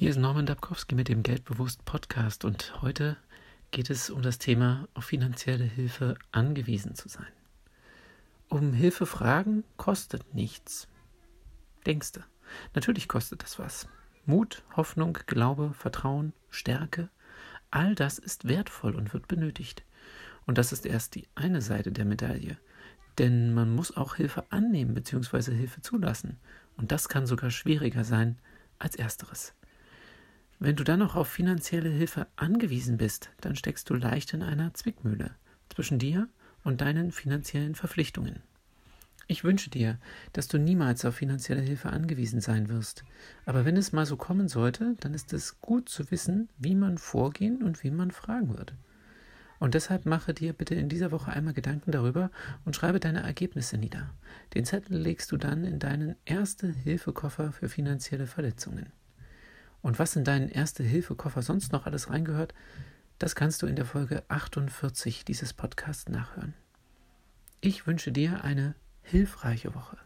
Hier ist Norman Dabkowski mit dem Geldbewusst Podcast und heute geht es um das Thema, auf finanzielle Hilfe angewiesen zu sein. Um Hilfe fragen kostet nichts. Denkst du? Natürlich kostet das was. Mut, Hoffnung, Glaube, Vertrauen, Stärke, all das ist wertvoll und wird benötigt. Und das ist erst die eine Seite der Medaille. Denn man muss auch Hilfe annehmen bzw. Hilfe zulassen. Und das kann sogar schwieriger sein als ersteres. Wenn du dann noch auf finanzielle Hilfe angewiesen bist, dann steckst du leicht in einer Zwickmühle zwischen dir und deinen finanziellen Verpflichtungen. Ich wünsche dir, dass du niemals auf finanzielle Hilfe angewiesen sein wirst. Aber wenn es mal so kommen sollte, dann ist es gut zu wissen, wie man vorgehen und wie man fragen wird. Und deshalb mache dir bitte in dieser Woche einmal Gedanken darüber und schreibe deine Ergebnisse nieder. Den Zettel legst du dann in deinen Erste-Hilfe-Koffer für finanzielle Verletzungen. Und was in deinen Erste-Hilfe-Koffer sonst noch alles reingehört, das kannst du in der Folge 48 dieses Podcasts nachhören. Ich wünsche dir eine hilfreiche Woche.